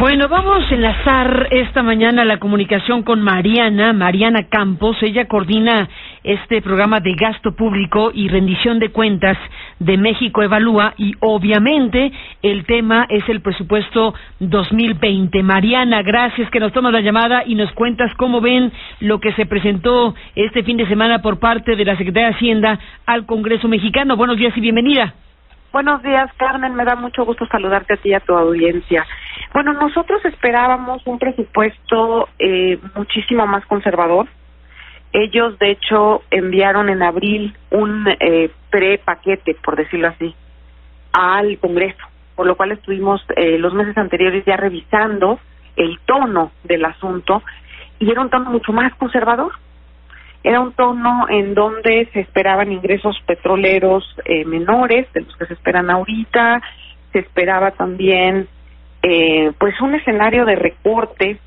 Bueno, vamos a enlazar esta mañana la comunicación con Mariana, Mariana Campos. Ella coordina este programa de gasto público y rendición de cuentas de México Evalúa y obviamente el tema es el presupuesto 2020. Mariana, gracias que nos tomas la llamada y nos cuentas cómo ven lo que se presentó este fin de semana por parte de la Secretaría de Hacienda al Congreso mexicano. Buenos días y bienvenida. Buenos días, Carmen. Me da mucho gusto saludarte a ti y a tu audiencia. Bueno, nosotros esperábamos un presupuesto eh, muchísimo más conservador. Ellos, de hecho, enviaron en abril un eh, pre-paquete, por decirlo así, al Congreso, por lo cual estuvimos eh, los meses anteriores ya revisando el tono del asunto y era un tono mucho más conservador era un tono en donde se esperaban ingresos petroleros eh, menores de los que se esperan ahorita, se esperaba también eh, pues un escenario de recorte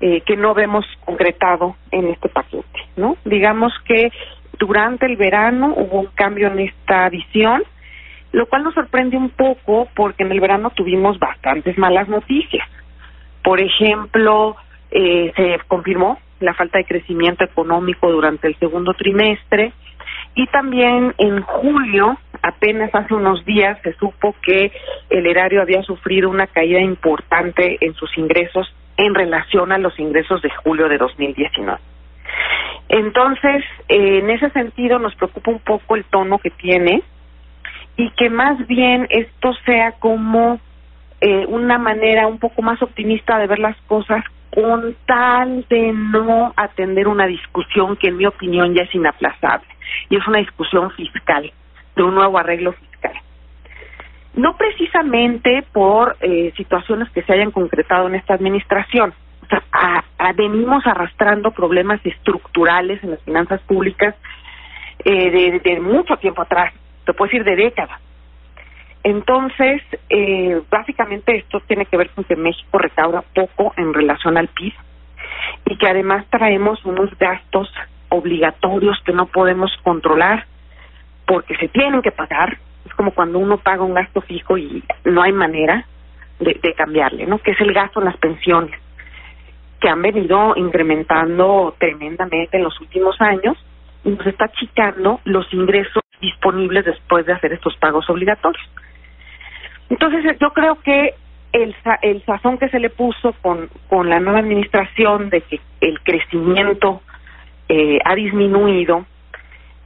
eh, que no vemos concretado en este paquete, ¿no? Digamos que durante el verano hubo un cambio en esta visión, lo cual nos sorprende un poco porque en el verano tuvimos bastantes malas noticias. Por ejemplo, eh, se confirmó la falta de crecimiento económico durante el segundo trimestre y también en julio, apenas hace unos días, se supo que el erario había sufrido una caída importante en sus ingresos en relación a los ingresos de julio de 2019. Entonces, eh, en ese sentido nos preocupa un poco el tono que tiene y que más bien esto sea como eh, una manera un poco más optimista de ver las cosas con tal de no atender una discusión que en mi opinión ya es inaplazable y es una discusión fiscal, de un nuevo arreglo fiscal. No precisamente por eh, situaciones que se hayan concretado en esta administración. O sea, venimos arrastrando problemas estructurales en las finanzas públicas eh, de, mucho tiempo atrás, te puedo decir de décadas. Entonces, eh, básicamente esto tiene que ver con que México recauda poco en relación al PIB y que además traemos unos gastos obligatorios que no podemos controlar porque se tienen que pagar. Es como cuando uno paga un gasto fijo y no hay manera de, de cambiarle, ¿no? Que es el gasto en las pensiones, que han venido incrementando tremendamente en los últimos años y nos está achicando los ingresos disponibles después de hacer estos pagos obligatorios. Entonces yo creo que el, el sazón que se le puso con, con la nueva administración de que el crecimiento eh, ha disminuido,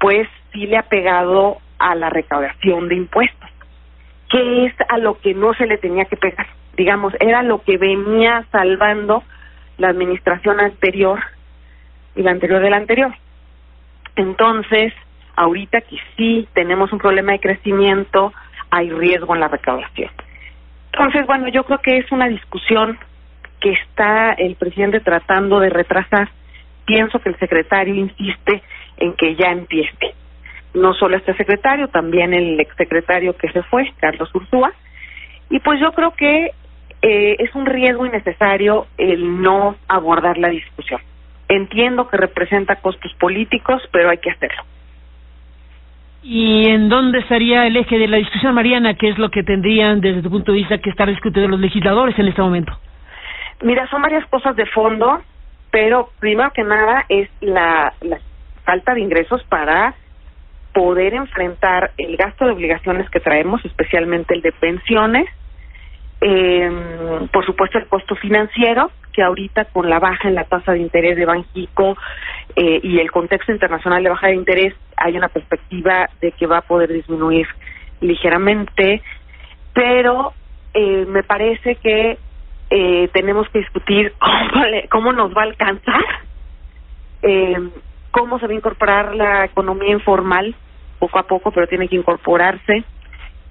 pues sí le ha pegado a la recaudación de impuestos, que es a lo que no se le tenía que pegar. Digamos, era lo que venía salvando la administración anterior y la anterior de la anterior. Entonces, ahorita que sí tenemos un problema de crecimiento, hay riesgo en la recaudación. Entonces, bueno, yo creo que es una discusión que está el presidente tratando de retrasar. Pienso que el secretario insiste en que ya empiece. No solo este secretario, también el exsecretario que se fue, Carlos Ursúa. Y pues yo creo que eh, es un riesgo innecesario el no abordar la discusión. Entiendo que representa costos políticos, pero hay que hacerlo. ¿Y en dónde estaría el eje de la discusión, Mariana? ¿Qué es lo que tendrían desde tu punto de vista que estar discutiendo los legisladores en este momento? Mira, son varias cosas de fondo, pero primero que nada es la, la falta de ingresos para poder enfrentar el gasto de obligaciones que traemos, especialmente el de pensiones, eh, por supuesto el costo financiero, que ahorita con la baja en la tasa de interés de Banjico eh, y el contexto internacional de baja de interés, hay una perspectiva de que va a poder disminuir ligeramente, pero eh, me parece que eh, tenemos que discutir cómo, nos va a alcanzar, eh, cómo se va a incorporar la economía informal poco a poco, pero tiene que incorporarse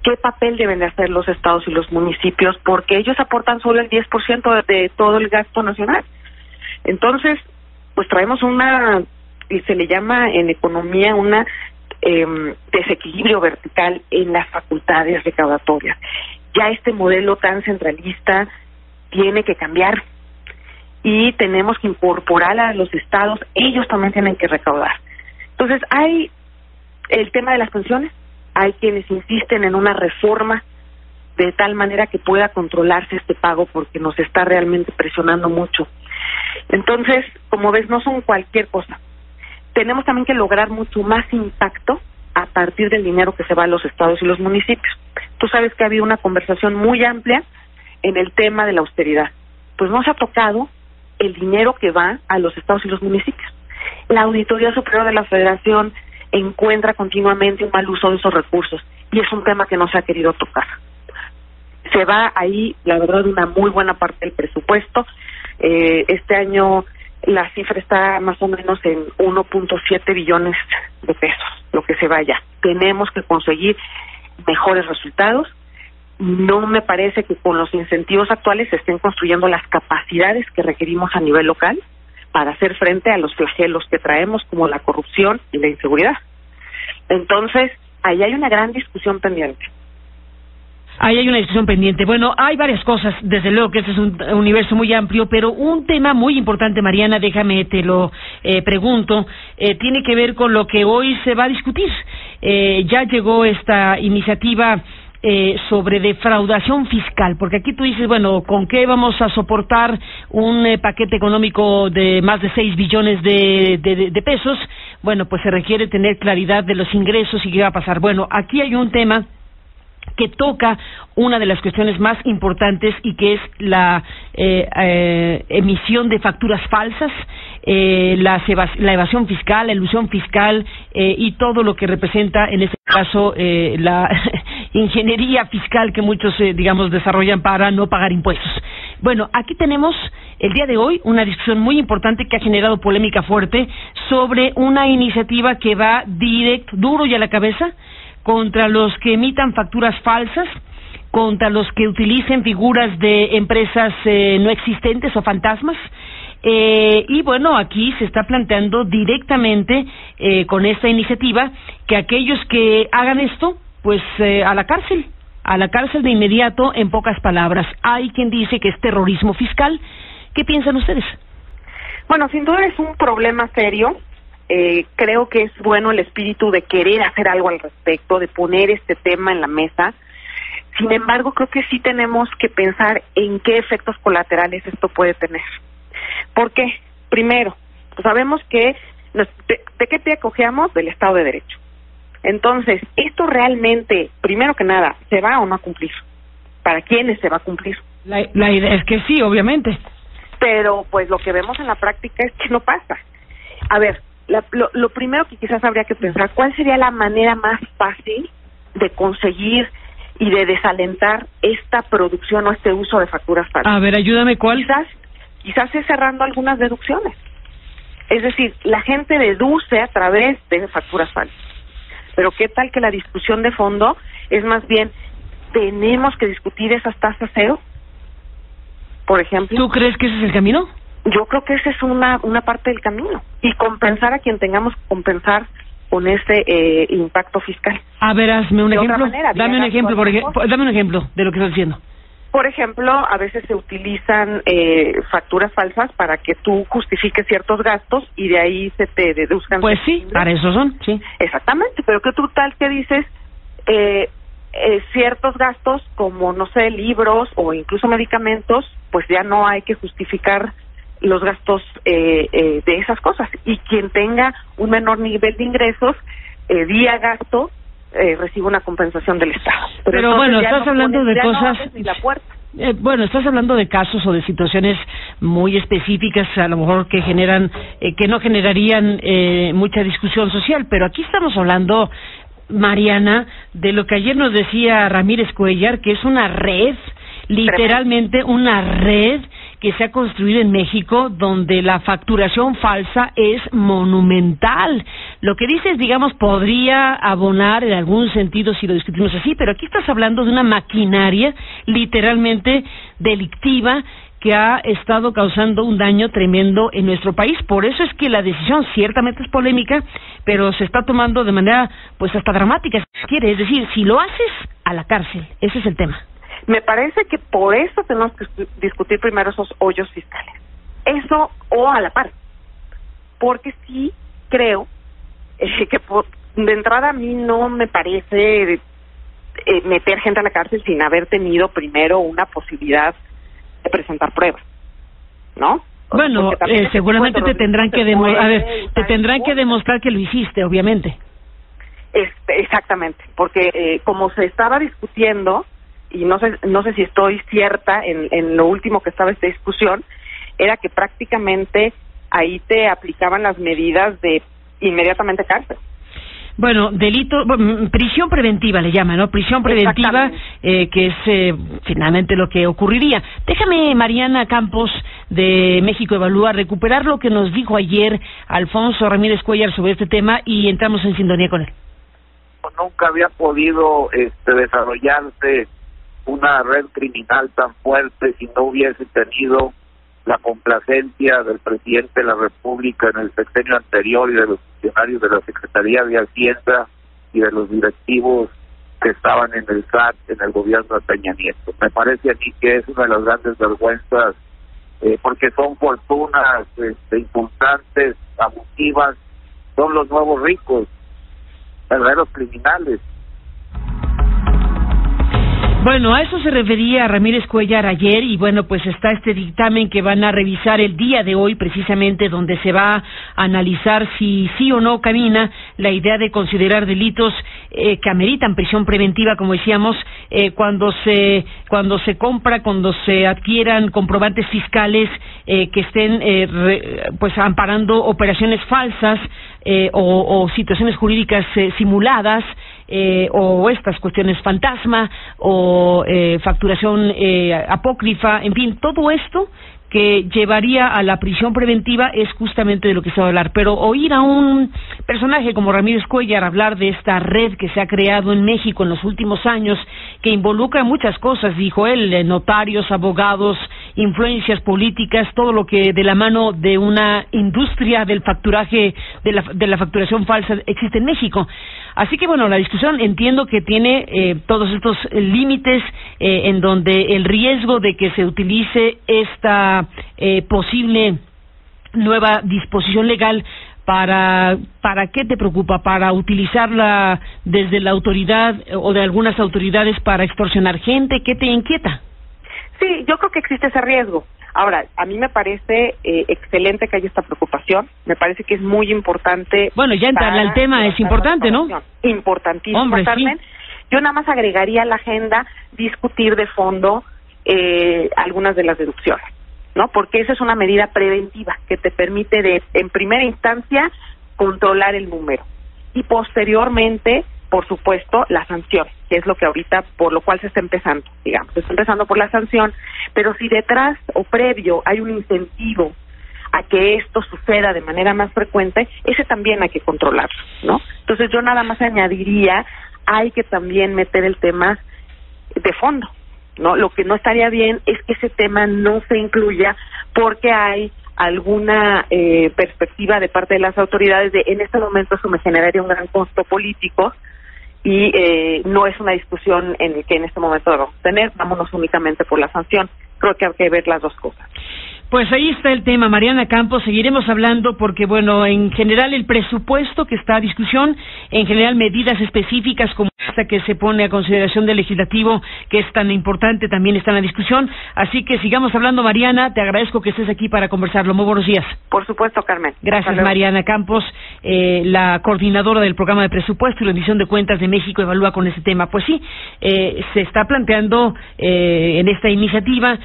qué papel deben de hacer los estados y los municipios, porque ellos aportan solo el 10% de todo el gasto nacional. Entonces, pues traemos una, y se le llama en economía una eh, desequilibrio vertical en las facultades recaudatorias. Ya este modelo tan centralista tiene que cambiar y tenemos que incorporar a los estados, ellos también tienen que recaudar. Entonces, hay el tema de las pensiones, hay quienes insisten en una reforma de tal manera que pueda controlarse este pago porque nos está realmente presionando mucho. Entonces, como ves, no son cualquier cosa. Tenemos también que lograr mucho más impacto a partir del dinero que se va a los estados y los municipios. Tú sabes que ha habido una conversación muy amplia en el tema de la austeridad. Pues no se ha tocado el dinero que va a los estados y los municipios. La Auditoría Superior de la Federación encuentra continuamente un mal uso de esos recursos y es un tema que no se ha querido tocar. Se va ahí, la verdad, una muy buena parte del presupuesto. Eh, este año la cifra está más o menos en 1.7 billones de pesos, lo que se vaya. Tenemos que conseguir mejores resultados. No me parece que con los incentivos actuales se estén construyendo las capacidades que requerimos a nivel local para hacer frente a los flagelos que traemos como la corrupción y la inseguridad. Entonces, ahí hay una gran discusión pendiente. Ahí hay una discusión pendiente. Bueno, hay varias cosas, desde luego que este es un universo muy amplio, pero un tema muy importante, Mariana, déjame te lo eh, pregunto, eh, tiene que ver con lo que hoy se va a discutir. Eh, ya llegó esta iniciativa eh, sobre defraudación fiscal, porque aquí tú dices, bueno, ¿con qué vamos a soportar un eh, paquete económico de más de 6 billones de, de, pesos? Bueno, pues se requiere tener claridad de los ingresos y qué va a pasar. Bueno, aquí hay un tema que toca una de las cuestiones más importantes y que es la eh, eh, emisión de facturas falsas, eh, la, la, evasión fiscal, la ilusión fiscal eh, y todo lo que representa en este caso eh, la ingeniería fiscal que muchos, digamos, desarrollan para no pagar impuestos. Bueno, aquí tenemos el día de hoy una discusión muy importante que ha generado polémica fuerte sobre una iniciativa que va directo, duro y a la cabeza contra los que emitan facturas falsas, contra los que utilicen figuras de empresas eh, no existentes o fantasmas. Eh, y bueno, aquí se está planteando directamente eh, con esta iniciativa que aquellos que hagan esto, pues a la cárcel, a la cárcel de inmediato, en pocas palabras. Hay quien dice que es terrorismo fiscal. ¿Qué piensan ustedes? Bueno, sin duda es un problema serio eh, creo que es bueno el espíritu de querer hacer algo al respecto, de poner este tema en la mesa. Sin embargo, creo que sí tenemos que pensar en qué efectos colaterales esto puede tener. ¿Por qué? Primero, sabemos que de, qué te cojeamos del Estado de Derecho. Entonces, esto realmente, primero que nada, ¿se va o no a cumplir? ¿Para quiénes se va a cumplir? La, la idea es que sí, obviamente. Pero pues lo que vemos en la práctica es que no pasa. A ver, lo, primero que quizás habría que pensar, ¿cuál sería la manera más fácil de conseguir y de desalentar esta producción o este uso de facturas falsas? A ver, ayúdame, ¿cuál? Quizás, quizás es cerrando algunas deducciones. Es decir, la gente deduce a través de facturas falsas. Pero ¿qué tal que la discusión de fondo es más bien, tenemos que discutir esas tasas cero? Por ejemplo. ¿Tú crees que ese es el camino? yo creo que esa es una, una parte del camino y compensar a quien tengamos que compensar con ese eh, impacto fiscal. A ver, hazme un ejemplo. dame un ejemplo, por ejemplo, dame un ejemplo de lo que estás diciendo. Por ejemplo, a veces se utilizan eh, facturas falsas para que tú justifiques ciertos gastos y de ahí se te deduzcan. Pues sí, para eso son, sí. Exactamente, pero que tú tal que dices eh, eh, ciertos gastos como, no sé, libros o incluso medicamentos, pues ya no hay que justificar los gastos eh, eh, de esas cosas y quien tenga un menor nivel de ingresos eh, vía gasto eh, una compensación del Estado. Pero, bueno, estás hablando de cosas... la puerta. Eh, bueno, estás hablando de casos o de situaciones muy específicas, a lo mejor que generan, eh, que no generarían eh, mucha discusión social, pero aquí estamos hablando, Mariana, de lo que ayer nos decía Ramírez Cuellar, que es una red, literalmente una red que se ha construido en México donde la facturación falsa es monumental. Lo que dices, digamos, podría abonar en algún sentido si lo discutimos así, pero aquí estás hablando de una maquinaria literalmente delictiva que ha estado causando un daño tremendo en nuestro país. Por eso es que la decisión ciertamente es polémica, pero se está tomando de manera pues hasta dramática, si quiere. Es decir, si lo haces, a la cárcel. Ese es el tema. Me parece que por eso tenemos que discutir primero esos hoyos fiscales. Eso o a la par. Porque sí creo eh, que por, de entrada a mí no me parece eh, meter gente a la cárcel sin haber tenido primero una posibilidad de presentar pruebas, ¿no? Bueno, eh, seguramente te tendrán que a ver, te tendrán que demostrar que lo hiciste, obviamente. Este, exactamente, porque eh, como se estaba discutiendo y no sé no sé si estoy cierta en, en lo último que estaba esta discusión era que prácticamente ahí te aplicaban las medidas de inmediatamente cárcel. Bueno, delito, prisión preventiva le llaman, ¿no? Prisión preventiva, eh, que es eh, finalmente lo que ocurriría. Déjame, Mariana Campos, de México Evalúa, recuperar lo que nos dijo ayer Alfonso Ramírez Cuellar sobre este tema y entramos en sintonía con él. Nunca había podido este, desarrollarse una red criminal tan fuerte si no hubiese tenido la complacencia del presidente de la República en el sexenio anterior y de los funcionarios de la Secretaría de Hacienda y de los directivos que estaban en el SAT en el gobierno de Peña. Me parece a mí que es una de las grandes vergüenzas eh, porque son fortunas este, importantes, abusivas, son los nuevos ricos, verdaderos criminales. Bueno, a eso se refería Ramírez Cuellar ayer y bueno, pues está este dictamen que van a revisar el día de hoy precisamente donde se va a analizar si sí o no camina la idea de considerar delitos eh, que ameritan prisión preventiva, como decíamos, eh, cuando se cuando se compra, cuando se adquieran comprobantes fiscales eh, que estén pues amparando operaciones falsas o, o situaciones jurídicas simuladas eh, o estas cuestiones fantasma o eh, facturación eh, apócrifa, en fin, todo esto que llevaría a la prisión preventiva es justamente de lo que se va a hablar. Pero oír a un personaje como Ramírez Cuellar hablar de esta red que se ha creado en México en los últimos años, que involucra muchas cosas, dijo él, eh, notarios, abogados, influencias políticas, todo lo que de la mano de una industria del facturaje, de la, de la facturación falsa existe en México. Así que bueno, la discusión entiendo que tiene eh, todos estos límites eh, en donde el riesgo de que se utilice esta eh, posible nueva disposición legal para para qué te preocupa para utilizarla desde la autoridad o de algunas autoridades para extorsionar gente qué te inquieta sí yo creo que existe ese riesgo Ahora, a mí me parece eh, excelente que haya esta preocupación. Me parece que es muy importante. Bueno, ya entrarle al tema es importante, ¿no? Importantísimo. Hombre, Yo nada más agregaría a la agenda discutir de fondo eh, algunas de las deducciones, ¿no? Porque esa es una medida preventiva que te permite, de, en primera instancia, controlar el número y posteriormente por supuesto, la sanción, que es lo que ahorita, por lo cual se está empezando, digamos, se está empezando por la sanción, pero si detrás o previo hay un incentivo a que esto suceda de manera más frecuente, ese también hay que controlarlo, ¿no? Entonces yo nada más añadiría, hay que también meter el tema de fondo, ¿no? Lo que no estaría bien es que ese tema no se incluya porque hay alguna eh, perspectiva de parte de las autoridades de en este momento eso me generaría un gran costo político y eh, no es una discusión en el que en este momento debemos tener, vámonos únicamente por la sanción. Creo que hay que ver las dos cosas. Pues ahí está el tema, Mariana Campos. Seguiremos hablando porque, bueno, en general el presupuesto que está a discusión, en general medidas específicas como esta que se pone a consideración del legislativo, que es tan importante, también está en la discusión. Así que sigamos hablando, Mariana. Te agradezco que estés aquí para conversarlo. Muy buenos días. Por supuesto, Carmen. Gracias, Mariana Campos, eh, la coordinadora del programa de presupuesto y rendición de cuentas de México evalúa con este tema. Pues sí, eh, se está planteando eh, en esta iniciativa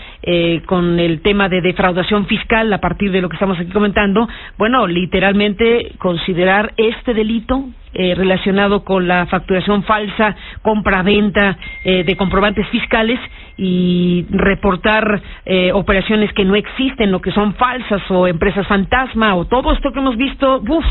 con el tema de defraudación fiscal a partir de lo que estamos aquí comentando, bueno, literalmente considerar este delito eh, relacionado con la facturación falsa, compra-venta eh, de comprobantes fiscales y reportar eh, operaciones que no existen, lo que son falsas o empresas fantasma o todo esto que hemos visto, uff,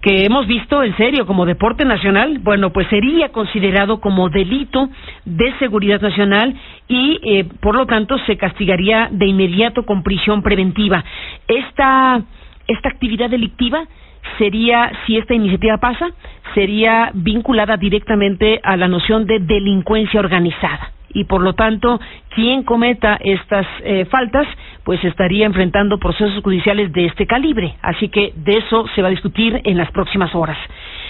que hemos visto en serio como deporte nacional, bueno, pues sería considerado como delito de seguridad nacional y eh, por lo tanto se castigaría de inmediato con prisión preventiva. Esta esta actividad delictiva sería, si esta iniciativa pasa, sería vinculada directamente a la noción de delincuencia organizada y por lo tanto quien cometa estas eh, faltas pues estaría enfrentando procesos judiciales de este calibre. Así que de eso se va a discutir en las próximas horas.